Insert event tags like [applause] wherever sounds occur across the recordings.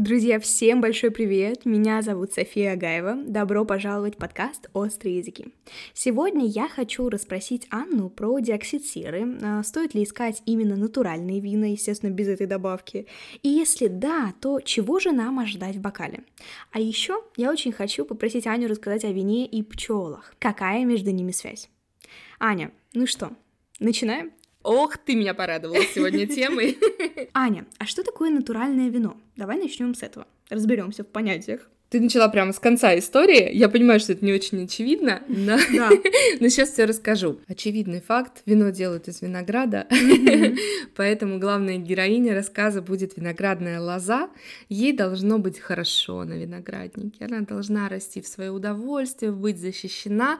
Друзья, всем большой привет! Меня зовут София Агаева. Добро пожаловать в подкаст «Острые языки». Сегодня я хочу расспросить Анну про диоксид серы. А, стоит ли искать именно натуральные вина, естественно, без этой добавки? И если да, то чего же нам ожидать в бокале? А еще я очень хочу попросить Аню рассказать о вине и пчелах. Какая между ними связь? Аня, ну что, начинаем? Ох, ты меня порадовала сегодня темой. [laughs] Аня, а что такое натуральное вино? Давай начнем с этого. Разберемся в понятиях. Ты начала прямо с конца истории. Я понимаю, что это не очень очевидно, но, да. [laughs] но сейчас все расскажу. Очевидный факт: вино делают из винограда, [laughs] поэтому главная героиня рассказа будет виноградная лоза. Ей должно быть хорошо на винограднике. Она должна расти в свое удовольствие, быть защищена.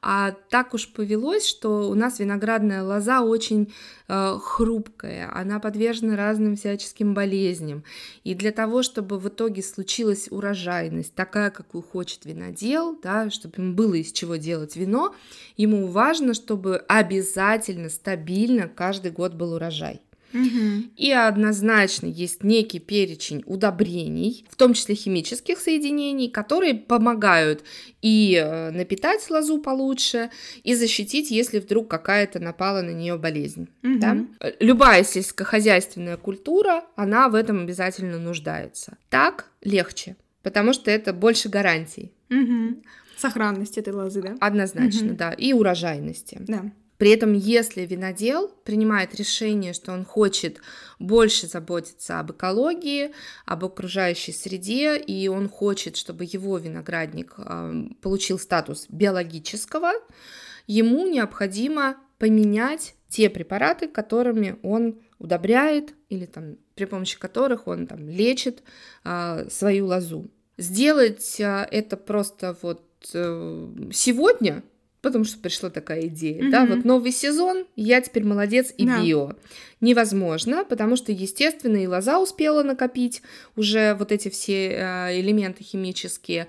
А так уж повелось, что у нас виноградная лоза очень э, хрупкая, она подвержена разным всяческим болезням. И для того, чтобы в итоге случилось урожай урожайность такая, какую хочет винодел, да, чтобы ему было из чего делать вино, ему важно, чтобы обязательно, стабильно каждый год был урожай. Угу. И однозначно есть некий перечень удобрений, в том числе химических соединений, которые помогают и э, напитать лозу получше, и защитить, если вдруг какая-то напала на нее болезнь. Угу. Да? Любая сельскохозяйственная культура, она в этом обязательно нуждается. Так легче потому что это больше гарантий. Угу. Сохранности этой лозы, да? Однозначно, угу. да, и урожайности. Да. При этом, если винодел принимает решение, что он хочет больше заботиться об экологии, об окружающей среде, и он хочет, чтобы его виноградник э, получил статус биологического, ему необходимо поменять те препараты, которыми он удобряет или там при помощи которых он там лечит э, свою лозу. Сделать э, это просто вот сегодня потому что пришла такая идея, mm-hmm. да, вот новый сезон, я теперь молодец и да. био. Невозможно, потому что, естественно, и лоза успела накопить уже вот эти все э, элементы химические,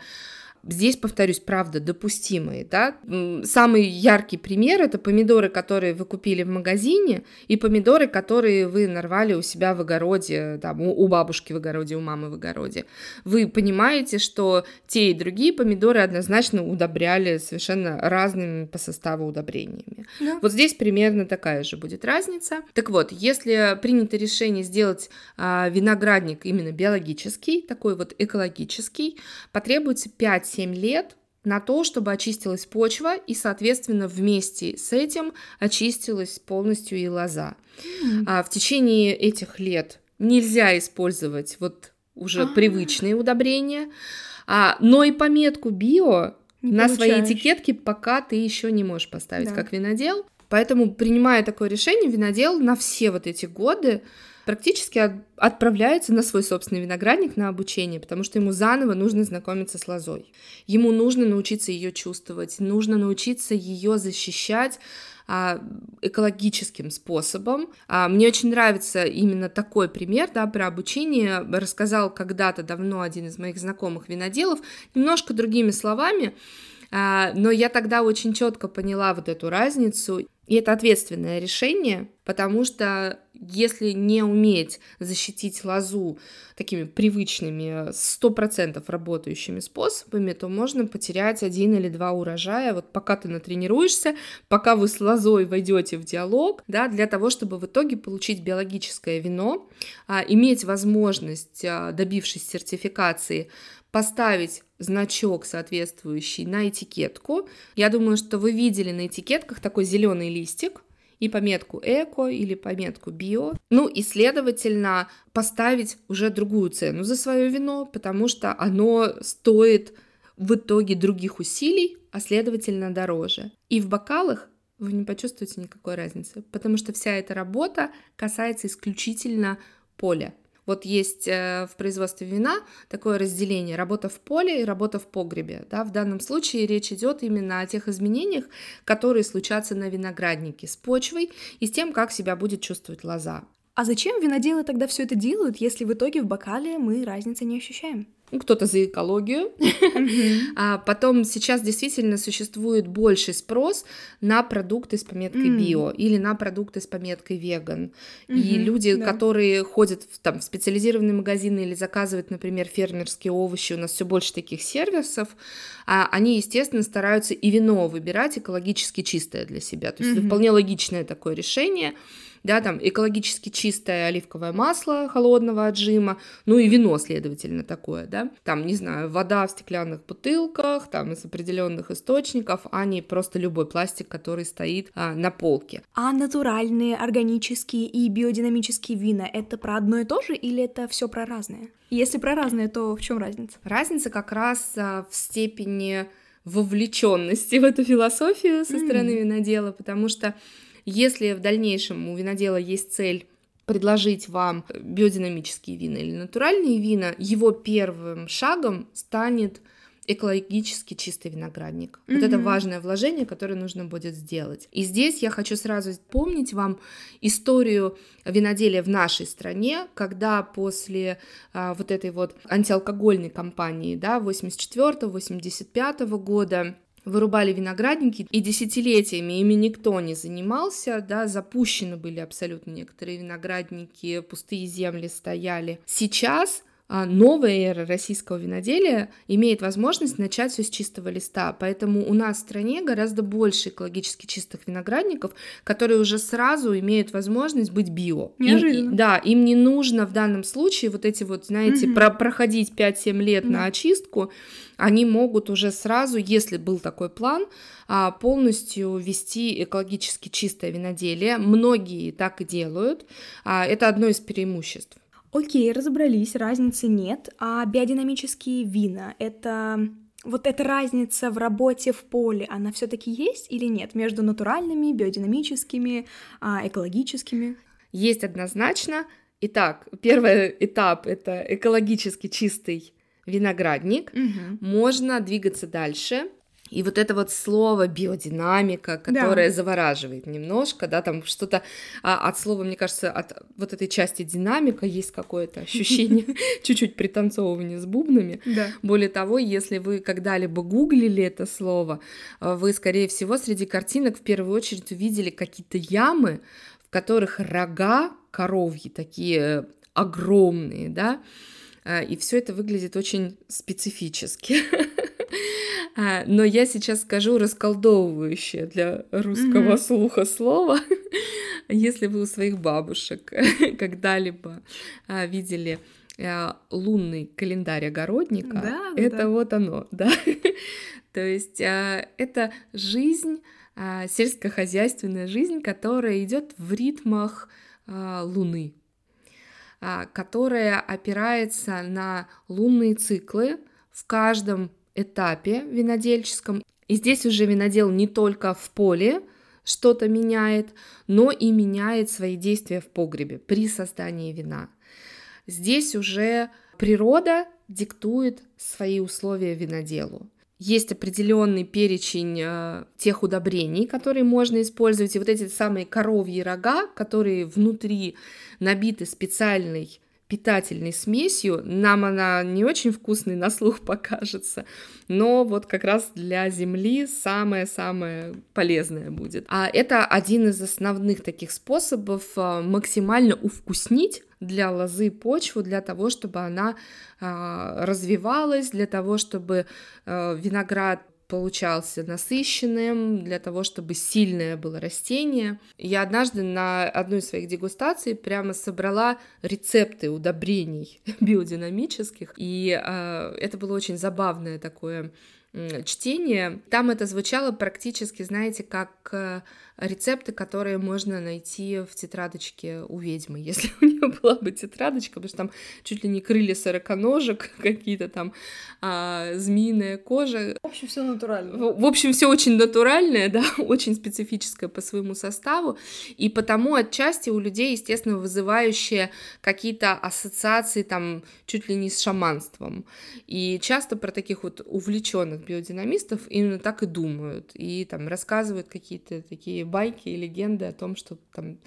Здесь, повторюсь, правда, допустимые, да. Самый яркий пример – это помидоры, которые вы купили в магазине, и помидоры, которые вы нарвали у себя в огороде, там, у бабушки в огороде, у мамы в огороде. Вы понимаете, что те и другие помидоры однозначно удобряли совершенно разными по составу удобрениями. Да. Вот здесь примерно такая же будет разница. Так вот, если принято решение сделать а, виноградник именно биологический, такой вот экологический, потребуется 5 5-7 лет на то, чтобы очистилась почва, и, соответственно, вместе с этим очистилась полностью и лоза. Mm. А в течение этих лет нельзя использовать вот уже А-а-а. привычные удобрения, а, но и пометку био не на своей этикетке пока ты еще не можешь поставить да. как винодел. Поэтому, принимая такое решение, винодел на все вот эти годы практически отправляется на свой собственный виноградник на обучение, потому что ему заново нужно знакомиться с лозой. Ему нужно научиться ее чувствовать, нужно научиться ее защищать а, экологическим способом. А, мне очень нравится именно такой пример да, про обучение. Рассказал когда-то давно один из моих знакомых виноделов, немножко другими словами, а, но я тогда очень четко поняла вот эту разницу. И это ответственное решение, потому что если не уметь защитить лозу такими привычными, сто процентов работающими способами, то можно потерять один или два урожая, вот пока ты натренируешься, пока вы с лозой войдете в диалог, да, для того, чтобы в итоге получить биологическое вино, а, иметь возможность, а, добившись сертификации, поставить значок соответствующий на этикетку. Я думаю, что вы видели на этикетках такой зеленый листик и пометку эко или пометку био. Ну и, следовательно, поставить уже другую цену за свое вино, потому что оно стоит в итоге других усилий, а следовательно дороже. И в бокалах вы не почувствуете никакой разницы, потому что вся эта работа касается исключительно поля. Вот есть э, в производстве вина такое разделение работа в поле и работа в погребе. Да? В данном случае речь идет именно о тех изменениях, которые случатся на винограднике с почвой и с тем, как себя будет чувствовать лоза. А зачем виноделы тогда все это делают, если в итоге в бокале мы разницы не ощущаем? Ну, кто-то за экологию. а потом сейчас действительно существует больший спрос на продукты с пометкой био или на продукты с пометкой веган. И люди, которые ходят в, там, в специализированные магазины или заказывают, например, фермерские овощи, у нас все больше таких сервисов, а они, естественно, стараются и вино выбирать экологически чистое для себя. То есть это вполне логичное такое решение да, там экологически чистое оливковое масло холодного отжима, ну и вино, следовательно, такое, да, там, не знаю, вода в стеклянных бутылках, там, из определенных источников, а не просто любой пластик, который стоит а, на полке. А натуральные, органические и биодинамические вина — это про одно и то же или это все про разное? Если про разное, то в чем разница? Разница как раз а, в степени вовлеченности в эту философию со стороны mm. винодела, потому что если в дальнейшем у винодела есть цель предложить вам биодинамические вина или натуральные вина, его первым шагом станет экологически чистый виноградник. Mm-hmm. Вот это важное вложение, которое нужно будет сделать. И здесь я хочу сразу помнить вам историю виноделия в нашей стране, когда после а, вот этой вот антиалкогольной кампании, да, 84-85 года вырубали виноградники, и десятилетиями ими никто не занимался, да, запущены были абсолютно некоторые виноградники, пустые земли стояли. Сейчас новая эра российского виноделия имеет возможность начать все с чистого листа. Поэтому у нас в стране гораздо больше экологически чистых виноградников, которые уже сразу имеют возможность быть био. Неожиданно. Им, да, им не нужно в данном случае вот эти вот, знаете, угу. про проходить 5-7 лет угу. на очистку. Они могут уже сразу, если был такой план, а, полностью вести экологически чистое виноделие. Многие так и делают. А, это одно из преимуществ. Окей, разобрались, разницы нет. А биодинамические вина — это вот эта разница в работе в поле, она все-таки есть или нет между натуральными, биодинамическими, а, экологическими? Есть однозначно. Итак, первый этап это экологически чистый виноградник. Угу. Можно двигаться дальше и вот это вот слово биодинамика, которое да. завораживает немножко, да, там что-то а, от слова, мне кажется, от вот этой части динамика есть какое-то ощущение [laughs] [laughs] чуть-чуть пританцовывания с бубнами. Более того, если вы когда-либо гуглили это слово, а, вы, скорее всего, среди картинок в первую очередь увидели какие-то ямы, в которых рога коровьи такие огромные, да, а, и все это выглядит очень специфически. [laughs] А, но я сейчас скажу расколдовывающее для русского mm-hmm. слуха слово. [laughs] Если вы у своих бабушек [laughs] когда-либо а, видели а, лунный календарь огородника, да, это да. вот оно, да. [laughs] То есть это жизнь, сельскохозяйственная жизнь, которая идет в ритмах Луны, которая опирается на лунные циклы в каждом этапе винодельческом. И здесь уже винодел не только в поле что-то меняет, но и меняет свои действия в погребе при создании вина. Здесь уже природа диктует свои условия виноделу. Есть определенный перечень э, тех удобрений, которые можно использовать, и вот эти самые коровьи рога, которые внутри набиты специальной питательной смесью. Нам она не очень вкусной на слух [laughs] покажется, но вот как раз для земли самое-самое полезное будет. А это один из основных таких способов а, максимально увкуснить для лозы почву, для того, чтобы она а, развивалась, для того, чтобы а, виноград получался насыщенным, для того, чтобы сильное было растение. Я однажды на одной из своих дегустаций прямо собрала рецепты удобрений [laughs] биодинамических, и э, это было очень забавное такое чтение. Там это звучало практически, знаете, как э, рецепты, которые можно найти в тетрадочке у ведьмы, [laughs] если у нее была бы тетрадочка, потому что там чуть ли не крылья сороконожек, [laughs] какие-то там а, змеиная кожа. В общем, все натурально. В, в общем, все очень натуральное, [laughs] да, очень специфическое по своему составу, и потому отчасти у людей, естественно, вызывающие какие-то ассоциации там чуть ли не с шаманством. И часто про таких вот увлеченных биодинамистов именно так и думают, и там рассказывают какие-то такие байки и легенды о том, что там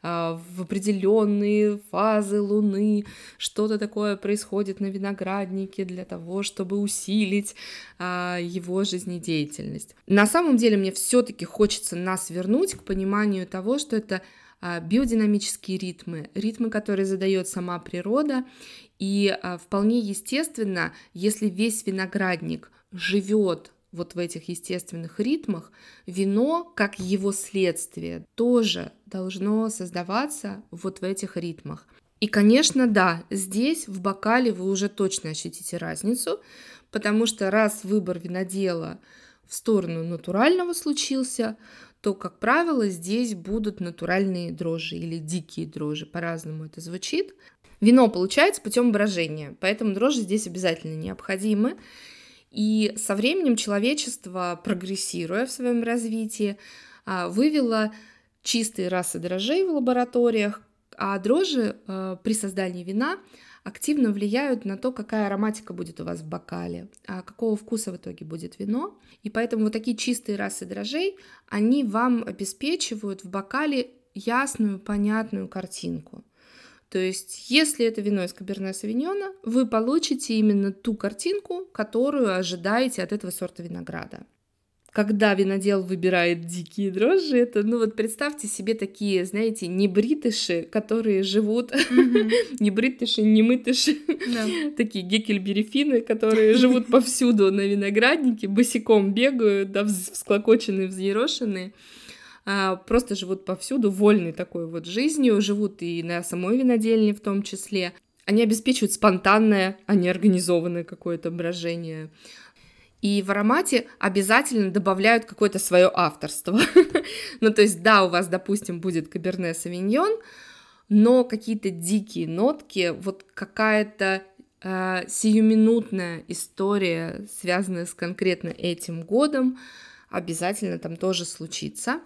а, в определенные фазы Луны что-то такое происходит на винограднике для того, чтобы усилить а, его жизнедеятельность. На самом деле мне все-таки хочется нас вернуть к пониманию того, что это а, биодинамические ритмы, ритмы, которые задает сама природа, и вполне естественно, если весь виноградник живет вот в этих естественных ритмах, вино, как его следствие, тоже должно создаваться вот в этих ритмах. И, конечно, да, здесь в бокале вы уже точно ощутите разницу, потому что раз выбор винодела в сторону натурального случился, то, как правило, здесь будут натуральные дрожжи или дикие дрожжи, по-разному это звучит. Вино получается путем брожения, поэтому дрожжи здесь обязательно необходимы. И со временем человечество, прогрессируя в своем развитии, а, вывело чистые расы дрожжей в лабораториях, а дрожжи а, при создании вина активно влияют на то, какая ароматика будет у вас в бокале, а какого вкуса в итоге будет вино. И поэтому вот такие чистые расы дрожжей, они вам обеспечивают в бокале ясную, понятную картинку. То есть, если это вино из Каберне Савиньона, вы получите именно ту картинку, которую ожидаете от этого сорта винограда. Когда винодел выбирает дикие дрожжи, это, ну вот представьте себе такие, знаете, не бритыши, которые живут, [laughs] не бритыши, не мытыши, такие гекельберифины, которые живут [laughs] повсюду на винограднике, босиком бегают, да, всклокоченные, взъерошенные, просто живут повсюду, вольной такой вот жизнью, живут и на самой винодельне в том числе. Они обеспечивают спонтанное, а не организованное какое-то брожение. И в аромате обязательно добавляют какое-то свое авторство. [laughs] ну, то есть, да, у вас, допустим, будет каберне савиньон, но какие-то дикие нотки, вот какая-то э, сиюминутная история, связанная с конкретно этим годом, обязательно там тоже случится.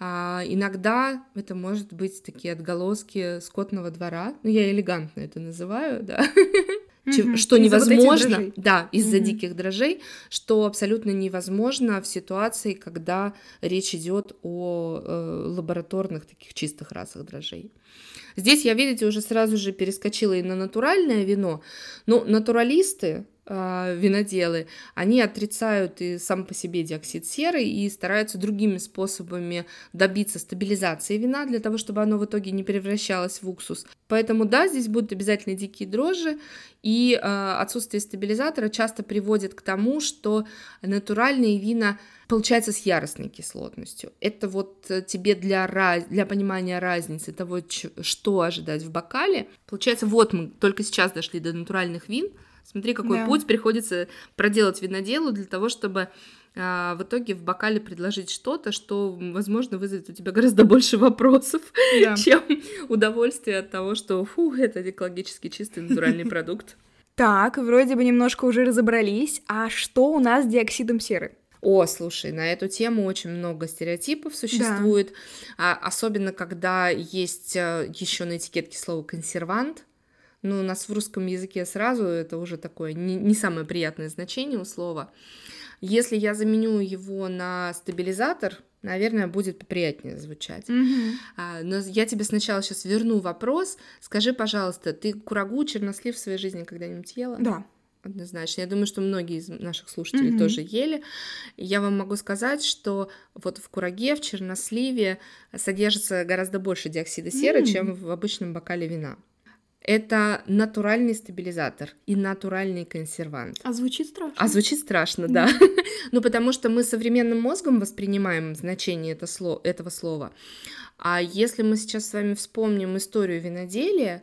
А, иногда это может быть такие отголоски скотного двора, ну я элегантно это называю, да, mm-hmm. что невозможно, вот да, из-за mm-hmm. диких дрожжей, что абсолютно невозможно в ситуации, когда речь идет о э, лабораторных таких чистых расах дрожжей. Здесь я, видите, уже сразу же перескочила и на натуральное вино. Ну, натуралисты, э, виноделы, они отрицают и сам по себе диоксид серы и стараются другими способами добиться стабилизации вина для того, чтобы оно в итоге не превращалось в уксус. Поэтому да, здесь будут обязательно дикие дрожжи, и э, отсутствие стабилизатора часто приводит к тому, что натуральные вина получаются с яростной кислотностью. Это вот э, тебе для, раз... для понимания разницы того, что ожидать в бокале. Получается, вот мы только сейчас дошли до натуральных вин, Смотри, какой да. путь приходится проделать виноделу для того, чтобы а, в итоге в бокале предложить что-то, что, возможно, вызовет у тебя гораздо [laughs] больше вопросов, да. чем удовольствие от того, что, фу, это экологически чистый натуральный [laughs] продукт. Так, вроде бы немножко уже разобрались. А что у нас с диоксидом серы? О, слушай, на эту тему очень много стереотипов существует, да. особенно когда есть э, еще на этикетке слово консервант. Ну, у нас в русском языке сразу это уже такое не, не самое приятное значение у слова. Если я заменю его на стабилизатор, наверное, будет поприятнее звучать. Mm-hmm. А, но я тебе сначала сейчас верну вопрос. Скажи, пожалуйста, ты курагу, чернослив в своей жизни когда-нибудь ела? Да. Однозначно. Я думаю, что многие из наших слушателей mm-hmm. тоже ели. Я вам могу сказать, что вот в кураге, в черносливе содержится гораздо больше диоксида серы, mm-hmm. чем в обычном бокале вина. Это натуральный стабилизатор и натуральный консервант. А звучит страшно. А звучит страшно, да. [laughs] ну, потому что мы современным мозгом воспринимаем значение это сло- этого слова. А если мы сейчас с вами вспомним историю виноделия,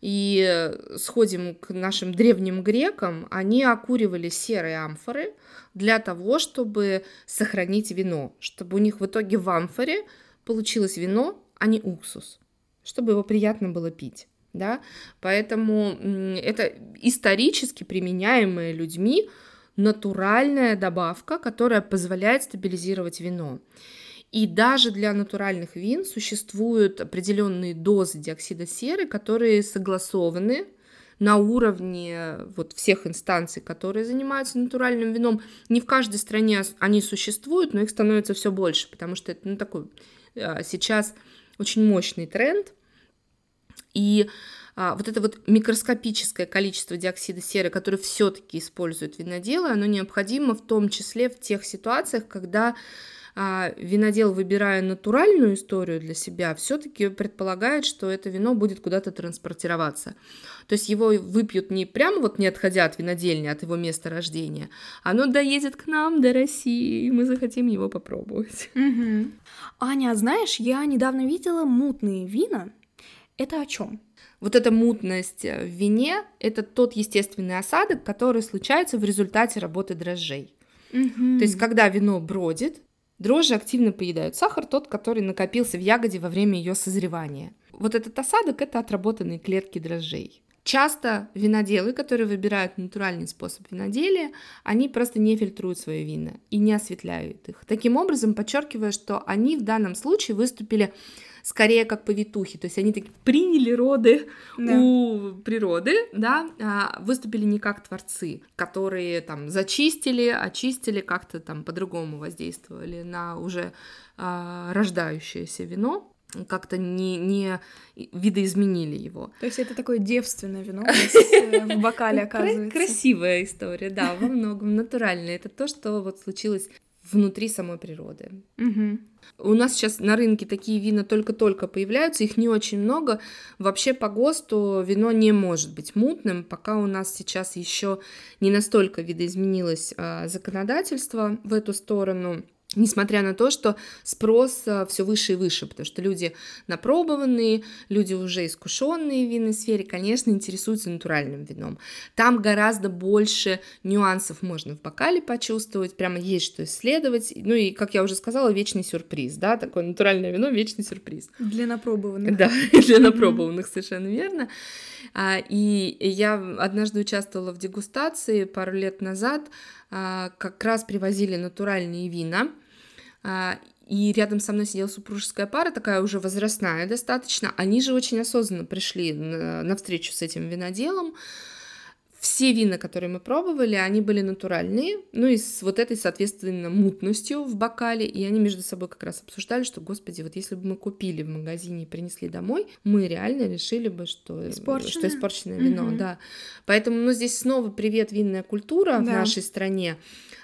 и сходим к нашим древним грекам, они окуривали серые амфоры для того, чтобы сохранить вино, чтобы у них в итоге в амфоре получилось вино, а не уксус, чтобы его приятно было пить да, поэтому это исторически применяемая людьми натуральная добавка, которая позволяет стабилизировать вино. И даже для натуральных вин существуют определенные дозы диоксида серы, которые согласованы на уровне вот всех инстанций, которые занимаются натуральным вином. Не в каждой стране они существуют, но их становится все больше, потому что это ну, такой а, сейчас очень мощный тренд. И а, вот это вот микроскопическое количество диоксида серы, которое все-таки используют виноделы, оно необходимо в том числе в тех ситуациях, когда а, винодел, выбирая натуральную историю для себя, все-таки предполагает, что это вино будет куда-то транспортироваться. То есть его выпьют не прямо вот не отходя от винодельни, от его места рождения, оно доедет к нам до России, и мы захотим его попробовать. Угу. Аня, знаешь, я недавно видела мутные вина. Это о чем? Вот эта мутность в вине — это тот естественный осадок, который случается в результате работы дрожжей. Угу. То есть, когда вино бродит, дрожжи активно поедают сахар, тот, который накопился в ягоде во время ее созревания. Вот этот осадок — это отработанные клетки дрожжей. Часто виноделы, которые выбирают натуральный способ виноделия, они просто не фильтруют свои вина и не осветляют их. Таким образом, подчеркивая, что они в данном случае выступили скорее как повитухи, то есть они таки приняли роды да. у природы, да, а выступили не как творцы, которые там зачистили, очистили, как-то там по-другому воздействовали на уже а, рождающееся вино, как-то не, не видоизменили его. То есть это такое девственное вино [laughs] э, в бокале, оказывается. Красивая история, да, во многом натуральная. Это то, что вот случилось внутри самой природы. Угу. У нас сейчас на рынке такие вина только-только появляются, их не очень много. Вообще по ГОСТу вино не может быть мутным, пока у нас сейчас еще не настолько видоизменилось а, законодательство в эту сторону несмотря на то, что спрос э, все выше и выше, потому что люди напробованные, люди уже искушенные в винной сфере, конечно, интересуются натуральным вином. Там гораздо больше нюансов можно в бокале почувствовать, прямо есть что исследовать. Ну и, как я уже сказала, вечный сюрприз, да, такое натуральное вино, вечный сюрприз. Для напробованных. Да, [laughs] для напробованных, совершенно верно. А, и я однажды участвовала в дегустации пару лет назад, а, как раз привозили натуральные вина, а, и рядом со мной сидела супружеская пара, такая уже возрастная достаточно. Они же очень осознанно пришли на, встречу с этим виноделом, все вина, которые мы пробовали, они были натуральные, ну и с вот этой, соответственно, мутностью в бокале, и они между собой как раз обсуждали, что, господи, вот если бы мы купили в магазине и принесли домой, мы реально решили бы, что испорченное, что испорченное вино, угу. да. Поэтому, ну, здесь снова привет винная культура да. в нашей стране.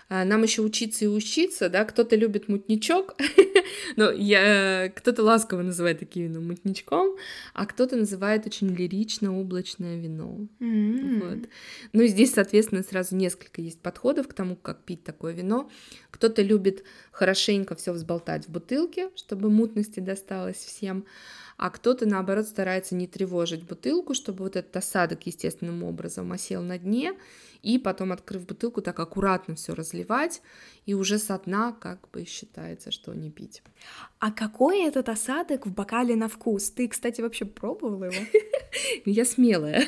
А, нам еще учиться и учиться, да, кто-то любит мутничок, [laughs] но я, кто-то ласково называет такие вина мутничком, а кто-то называет очень лирично облачное вино. Mm-hmm. Вот. Ну и здесь, соответственно, сразу несколько есть подходов к тому, как пить такое вино. Кто-то любит хорошенько все взболтать в бутылке, чтобы мутности досталось всем, а кто-то, наоборот, старается не тревожить бутылку, чтобы вот этот осадок естественным образом осел на дне, и потом, открыв бутылку, так аккуратно все разливать, и уже со дна как бы считается, что не пить. А какой этот осадок в бокале на вкус? Ты, кстати, вообще пробовала его? [laughs] Я смелая.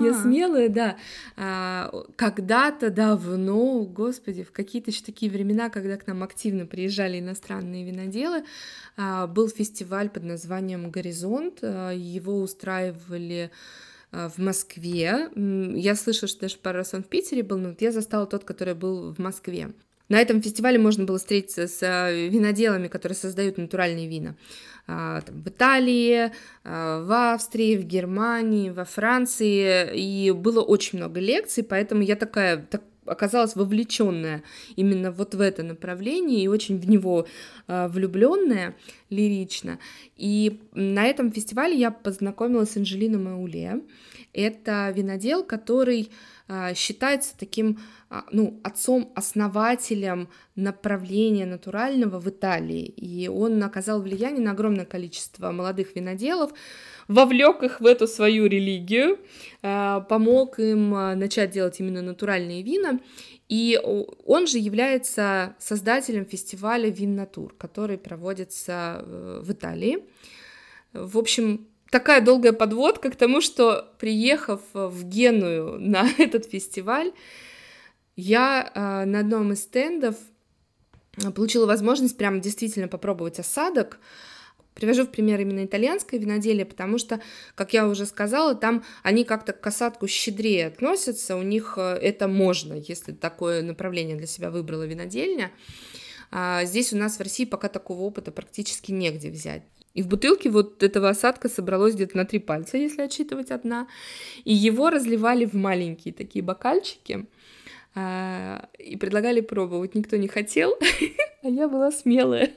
Я смелая, да. А, когда-то давно, господи, в какие-то еще такие времена, когда к нам активно приезжали иностранные виноделы, а, был фестиваль под названием «Горизонт». А, его устраивали в Москве. Я слышала, что даже пару раз он в Питере был, но вот я застала тот, который был в Москве. На этом фестивале можно было встретиться с а, виноделами, которые создают натуральные вина. А, в Италии, в Австрии, в Германии, во Франции. И было очень много лекций, поэтому я такая, так, оказалась вовлеченная именно вот в это направление и очень в него э, влюбленная лирично. И на этом фестивале я познакомилась с Анжелиной Мауле. Это винодел, который считается таким э, ну, отцом-основателем направления натурального в Италии. И он оказал влияние на огромное количество молодых виноделов, вовлек их в эту свою религию, э, помог им начать делать именно натуральные вина. И он же является создателем фестиваля Вин Натур, который проводится э, в Италии. В общем, такая долгая подводка к тому, что приехав в Геную [laughs] на этот фестиваль, я на одном из стендов получила возможность прям действительно попробовать осадок, Привожу в пример именно итальянское виноделие, потому что, как я уже сказала, там они как-то к осадку щедрее относятся, у них э, это можно, если такое направление для себя выбрала винодельня. А здесь у нас в России пока такого опыта практически негде взять. И в бутылке вот этого осадка собралось где-то на три пальца, если отсчитывать одна. И его разливали в маленькие такие бокальчики а, и предлагали пробовать. Никто не хотел, [laughs] а я была смелая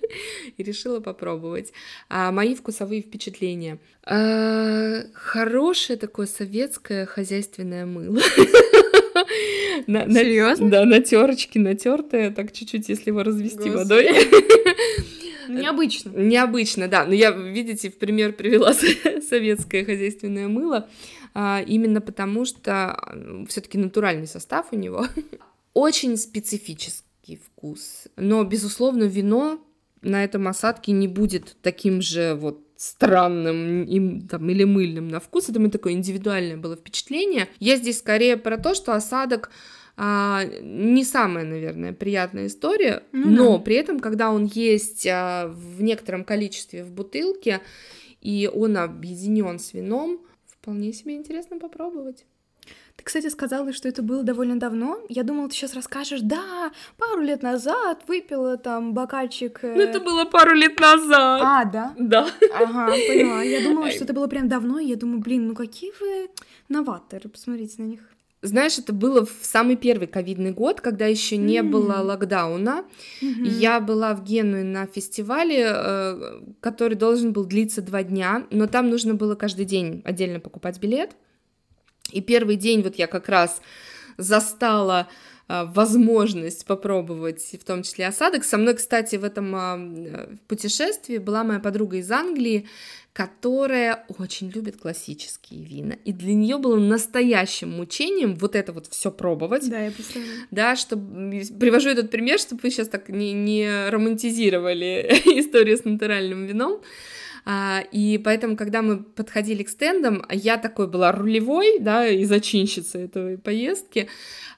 и решила попробовать. А мои вкусовые впечатления. А, хорошее такое советское хозяйственное мыло. [laughs] Серьезно? Да, на терочке натертое, так чуть-чуть, если его развести водой. [laughs] Необычно. Необычно, да. Но я, видите, в пример привела [laughs] советское хозяйственное мыло, а, именно потому что все-таки натуральный состав у него. [laughs] Очень специфический вкус. Но, безусловно, вино на этом осадке не будет таким же вот странным им, там, или мыльным на вкус. Это мне такое индивидуальное было впечатление. Я здесь скорее про то, что осадок а, не самая, наверное, приятная история, ну, но да. при этом, когда он есть а, в некотором количестве в бутылке, и он объединен с вином, вполне себе интересно попробовать. Ты, кстати, сказала, что это было довольно давно. Я думала, ты сейчас расскажешь, да, пару лет назад выпила там бокальчик. Э... Ну, это было пару лет назад. А, да? Да. Ага, поняла. Я думала, [laughs] что это было прям давно, и я думаю, блин, ну какие вы новаторы, посмотрите на них. Знаешь, это было в самый первый ковидный год, когда еще не mm. было локдауна. Mm-hmm. Я была в Генуе на фестивале, э, который должен был длиться два дня, но там нужно было каждый день отдельно покупать билет. И первый день вот я как раз застала возможность попробовать, в том числе осадок. Со мной, кстати, в этом а, путешествии была моя подруга из Англии, которая очень любит классические вина. И для нее было настоящим мучением вот это вот все пробовать. Да, я представляю. Да, что привожу этот пример, чтобы вы сейчас так не, не романтизировали [laughs] историю с натуральным вином. А, и поэтому, когда мы подходили к стендам, я такой была рулевой, да, и зачинщица этой поездки,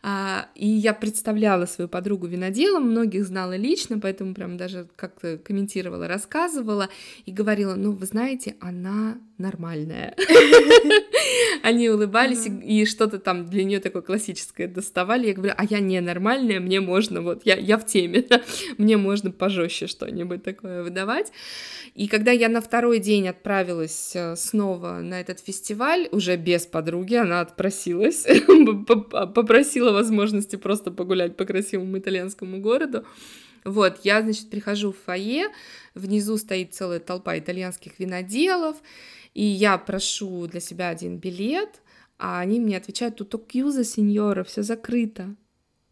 а, и я представляла свою подругу виноделом, многих знала лично, поэтому прям даже как-то комментировала, рассказывала и говорила, ну, вы знаете, она нормальная. [laughs] Они улыбались и что-то там для нее такое классическое доставали. Я говорю, а я не нормальная, мне можно, вот, я, я в теме, мне можно пожестче что-нибудь такое выдавать. И когда я на второй день отправилась э, снова на этот фестиваль, уже без подруги, она отпросилась, [laughs] попросила возможности просто погулять по красивому итальянскому городу. Вот, я, значит, прихожу в фойе, внизу стоит целая толпа итальянских виноделов, и я прошу для себя один билет, а они мне отвечают, тут окьюза, сеньора, все закрыто.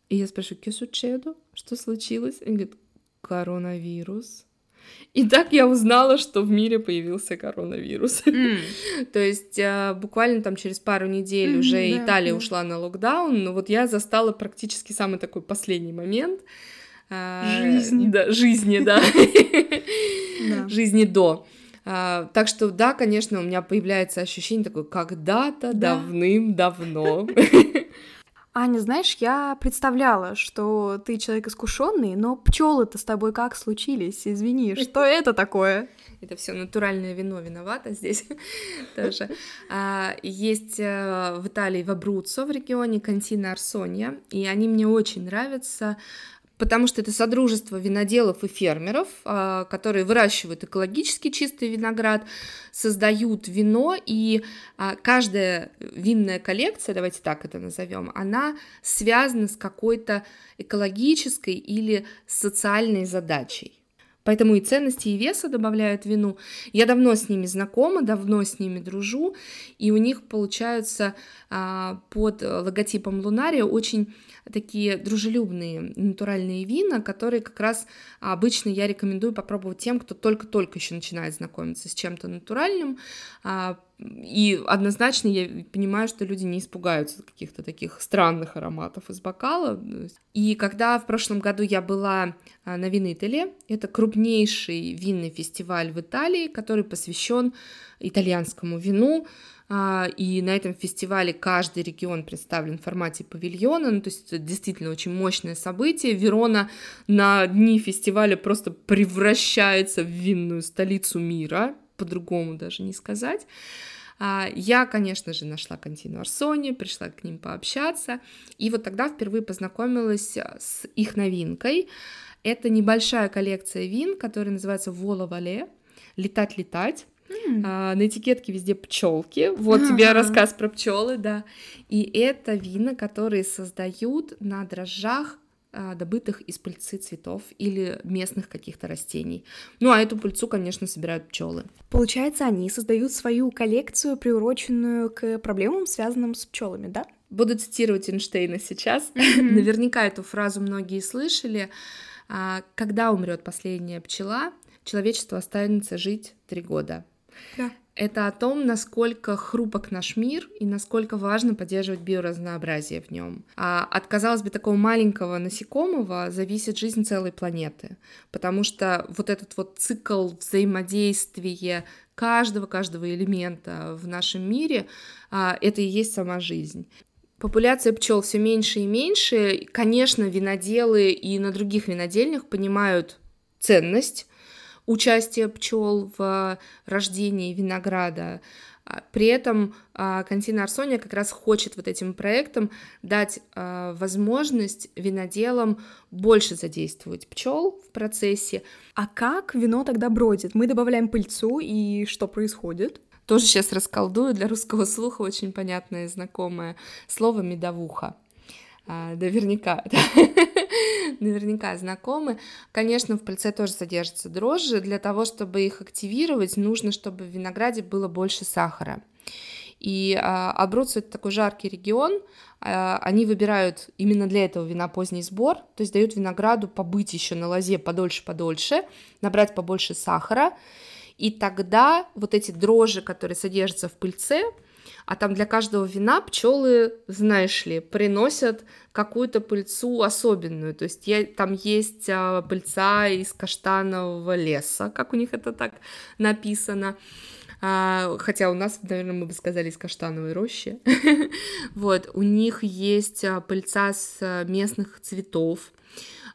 И я спрашиваю, «Ке сучедо? Что случилось? Они говорят, коронавирус. И так я узнала, что в мире появился коронавирус. Mm. [laughs] То есть а, буквально там через пару недель mm, уже да, Италия да. ушла на локдаун, но вот я застала практически самый такой последний момент. А, жизни. Да, жизни, да. [laughs] [laughs] Жизни до. А, так что, да, конечно, у меня появляется ощущение такое, когда-то давным-давно [laughs] Аня, знаешь, я представляла, что ты человек искушенный, но пчелы-то с тобой как случились? Извини, что [laughs] это такое? Это все натуральное вино виновато здесь [laughs] тоже. А, есть э, в Италии в Абруццо в регионе Кантина Арсония, и они мне очень нравятся потому что это содружество виноделов и фермеров, а, которые выращивают экологически чистый виноград, создают вино, и а, каждая винная коллекция, давайте так это назовем, она связана с какой-то экологической или социальной задачей. Поэтому и ценности, и веса добавляют вину. Я давно с ними знакома, давно с ними дружу, и у них получаются а, под логотипом Лунария очень такие дружелюбные натуральные вина, которые как раз обычно я рекомендую попробовать тем, кто только-только еще начинает знакомиться с чем-то натуральным, а, И однозначно я понимаю, что люди не испугаются каких-то таких странных ароматов из бокала. И когда в прошлом году я была а, на Винителе, это крупнейший винный фестиваль в Италии, который посвящен итальянскому вину, а, и на этом фестивале каждый регион представлен в формате павильона, ну, то есть это действительно очень мощное событие. Верона на дни фестиваля просто превращается в винную столицу мира, по-другому даже не сказать. А, я, конечно же, нашла Контину Арсони, пришла к ним пообщаться, и вот тогда впервые познакомилась с их новинкой. Это небольшая коллекция вин, которая называется Вола Вале, летать-летать. Mm. А, на этикетке везде пчелки. Вот uh-huh. тебе рассказ про пчелы, да. И это вина, которые создают на дрожжах а, добытых из пыльцы цветов или местных каких-то растений. Ну а эту пыльцу, конечно, собирают пчелы. Получается, они создают свою коллекцию, приуроченную к проблемам, связанным с пчелами, да? Буду цитировать Эйнштейна сейчас. Mm-hmm. Наверняка эту фразу многие слышали. А, Когда умрет последняя пчела, человечество останется жить три года. Да. Это о том, насколько хрупок наш мир и насколько важно поддерживать биоразнообразие в нем. А от, казалось бы, такого маленького насекомого зависит жизнь целой планеты, потому что вот этот вот цикл взаимодействия каждого-каждого элемента в нашем мире, а, это и есть сама жизнь. Популяция пчел все меньше и меньше. Конечно, виноделы и на других винодельнях понимают ценность участие пчел в рождении винограда. А, при этом а, Кантина Арсония как раз хочет вот этим проектом дать а, возможность виноделам больше задействовать пчел в процессе. А как вино тогда бродит? Мы добавляем пыльцу, и что происходит? Тоже сейчас расколдую для русского слуха очень понятное и знакомое слово медовуха. Наверняка [laughs] [laughs] наверняка знакомы. Конечно, в пыльце тоже содержатся дрожжи. Для того, чтобы их активировать, нужно, чтобы в винограде было больше сахара. И а, Абруццо — это такой жаркий регион, а, они выбирают именно для этого вина поздний сбор, то есть дают винограду побыть еще на лозе подольше-подольше, набрать побольше сахара, и тогда вот эти дрожжи, которые содержатся в пыльце, а там для каждого вина пчелы, знаешь ли, приносят какую-то пыльцу особенную. То есть я, там есть а, пыльца из каштанового леса, как у них это так написано. А, хотя у нас, наверное, мы бы сказали из каштановой рощи. [laughs] вот, у них есть а, пыльца с а, местных цветов,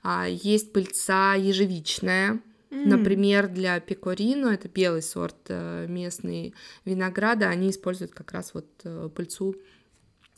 а, есть пыльца ежевичная. Например, для пекорино, это белый сорт э, местный винограда, они используют как раз вот э, пыльцу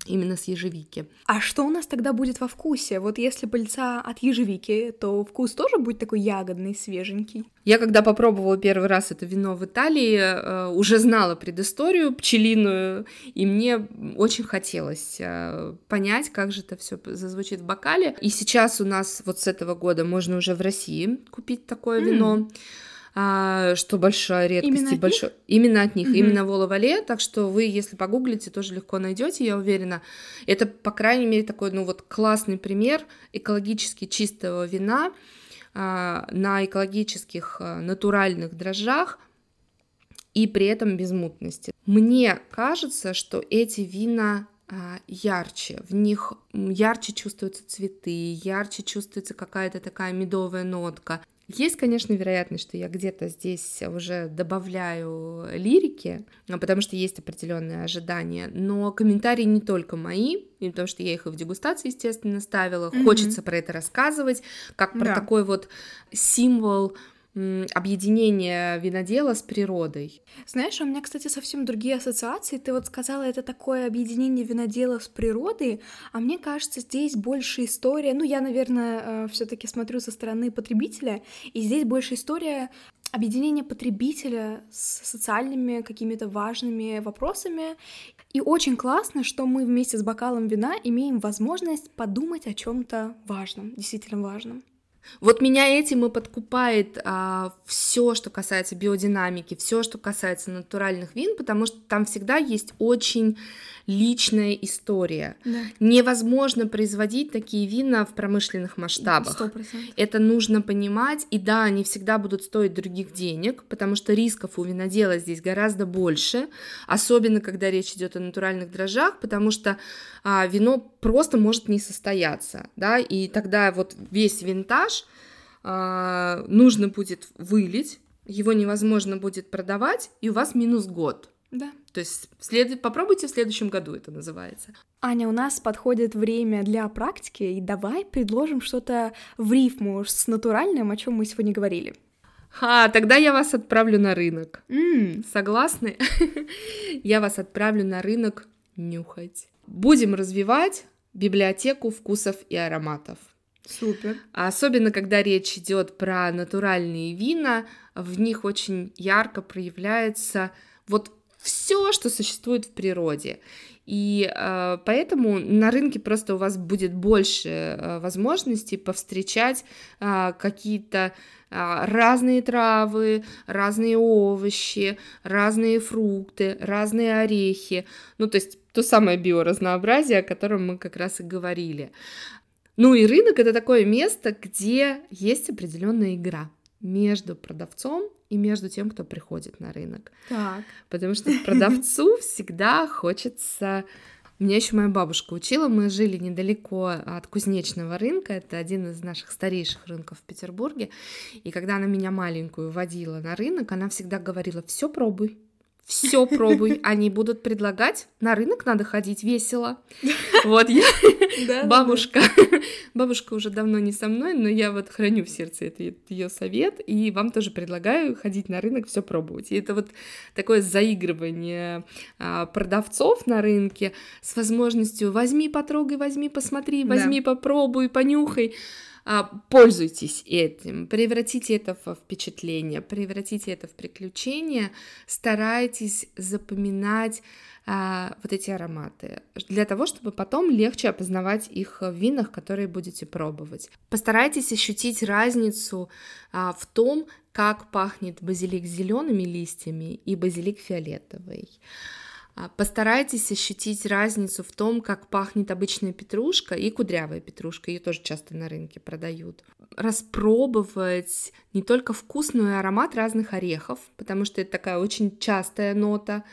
именно с ежевики. А что у нас тогда будет во вкусе? Вот если пыльца от ежевики, то вкус тоже будет такой ягодный, свеженький? Я когда попробовала первый раз это вино в Италии, э, уже знала предысторию пчелиную, и мне очень хотелось э, понять, как же это все зазвучит в бокале. И сейчас у нас вот с этого года можно уже в России купить такое mm. вино а, что большая редкость именно и большой... Них? Именно от них, угу. именно Воловале, так что вы, если погуглите, тоже легко найдете, я уверена. Это, по крайней мере, такой, ну вот, классный пример экологически чистого вина а, на экологических а, натуральных дрожжах, и при этом без мутности. Мне кажется, что эти вина а, ярче, в них ярче чувствуются цветы, ярче чувствуется какая-то такая медовая нотка. Есть, конечно, вероятность, что я где-то здесь уже добавляю лирики, а, потому что есть определенные ожидания, но комментарии не только мои, потому что я их и в дегустации, естественно, ставила. Mm-hmm. Хочется про это рассказывать, как про да. такой вот символ объединение винодела с природой. Знаешь, у меня, кстати, совсем другие ассоциации. Ты вот сказала, это такое объединение винодела с природой, а мне кажется, здесь больше история. Ну, я, наверное, э, все-таки смотрю со стороны потребителя, и здесь больше история объединения потребителя с социальными какими-то важными вопросами. И очень классно, что мы вместе с бокалом вина имеем возможность подумать о чем-то важном, действительно важном. Вот меня этим и подкупает а, все, что касается биодинамики, все, что касается натуральных вин, потому что там всегда есть очень личная история. Да. Невозможно производить такие вина в промышленных масштабах. 100%. Это нужно понимать, и да, они всегда будут стоить других денег, потому что рисков у винодела здесь гораздо больше, особенно когда речь идет о натуральных дрожжах, потому что а, вино просто может не состояться, да, и тогда вот весь винтаж а, нужно будет вылить, его невозможно будет продавать, и у вас минус год. Да. То есть след... попробуйте в следующем году это называется. Аня, у нас подходит время для практики, и давай предложим что-то в рифму с натуральным, о чем мы сегодня говорили. А, тогда я вас отправлю на рынок. М, Согласны? [laughs] Я вас отправлю на рынок нюхать. Будем развивать библиотеку вкусов и ароматов. Супер. А Особенно, когда речь идет про натуральные вина, в них очень ярко проявляется вот все, что существует в природе. И э, поэтому на рынке просто у вас будет больше э, возможностей повстречать э, какие-то а, разные травы, разные овощи, разные фрукты, разные орехи. Ну, то есть то самое биоразнообразие, о котором мы как раз и говорили. Ну и рынок это такое место, где есть определенная игра между продавцом и между тем, кто приходит на рынок. Так. Потому что продавцу [laughs] всегда хочется... Меня еще моя бабушка учила, мы жили недалеко от кузнечного рынка, это один из наших старейших рынков в Петербурге, и когда она меня маленькую водила на рынок, она всегда говорила, все пробуй, все [laughs] пробуй, они будут предлагать, на рынок надо ходить весело. [laughs] Вот я, бабушка, [laughs] бабушка уже давно не со мной, но я вот храню в сердце ее совет, и вам тоже предлагаю ходить на рынок, все пробовать. И это вот такое заигрывание а, продавцов на рынке с возможностью возьми, потрогай, возьми, посмотри, возьми, попробуй, понюхай. А, Пользуйтесь этим, превратите это в впечатление, превратите это в приключение, старайтесь запоминать а, вот эти ароматы, для того, чтобы потом легче опознавать их в винах, которые будете пробовать. Постарайтесь ощутить разницу а, в том, как пахнет базилик зелеными листьями и базилик фиолетовый. А, Постарайтесь ощутить разницу в том, как пахнет обычная петрушка и кудрявая петрушка, ее тоже часто на рынке продают. Распробовать не только вкус, но и аромат разных орехов, потому что это такая очень частая нота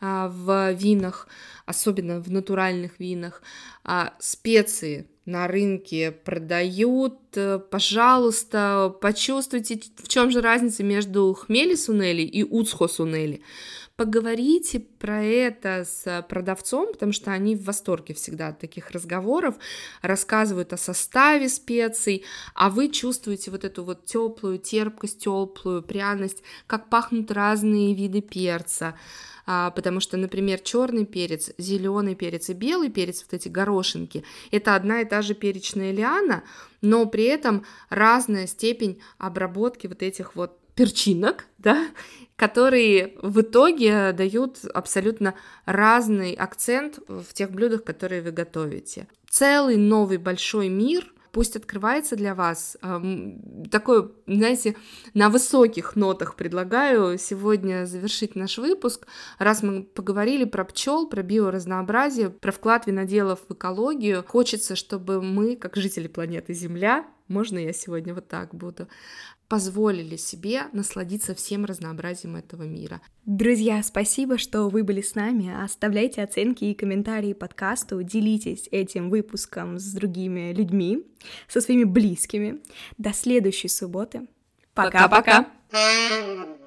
а, в винах, особенно в натуральных винах. А, Специи на рынке продают, пожалуйста, почувствуйте, в чем же разница между хмели сунели и уцхо сунели. Поговорите про это с продавцом, потому что они в восторге всегда от таких разговоров, рассказывают о составе специй, а вы чувствуете вот эту вот теплую терпкость, теплую пряность, как пахнут разные виды перца. А, потому что, например, черный перец, зеленый перец и белый перец, вот эти горошинки, это одна и та же перечная лиана, но при этом разная степень обработки вот этих вот перчинок, да, которые в итоге дают абсолютно разный акцент в тех блюдах, которые вы готовите. Целый новый большой мир пусть открывается для вас. Такой, знаете, на высоких нотах предлагаю сегодня завершить наш выпуск. Раз мы поговорили про пчел, про биоразнообразие, про вклад виноделов в экологию, хочется, чтобы мы, как жители планеты Земля, можно я сегодня вот так буду, позволили себе насладиться всем разнообразием этого мира. Друзья, спасибо, что вы были с нами. Оставляйте оценки и комментарии подкасту, делитесь этим выпуском с другими людьми, со своими близкими. До следующей субботы. Пока-пока. Пока-пока.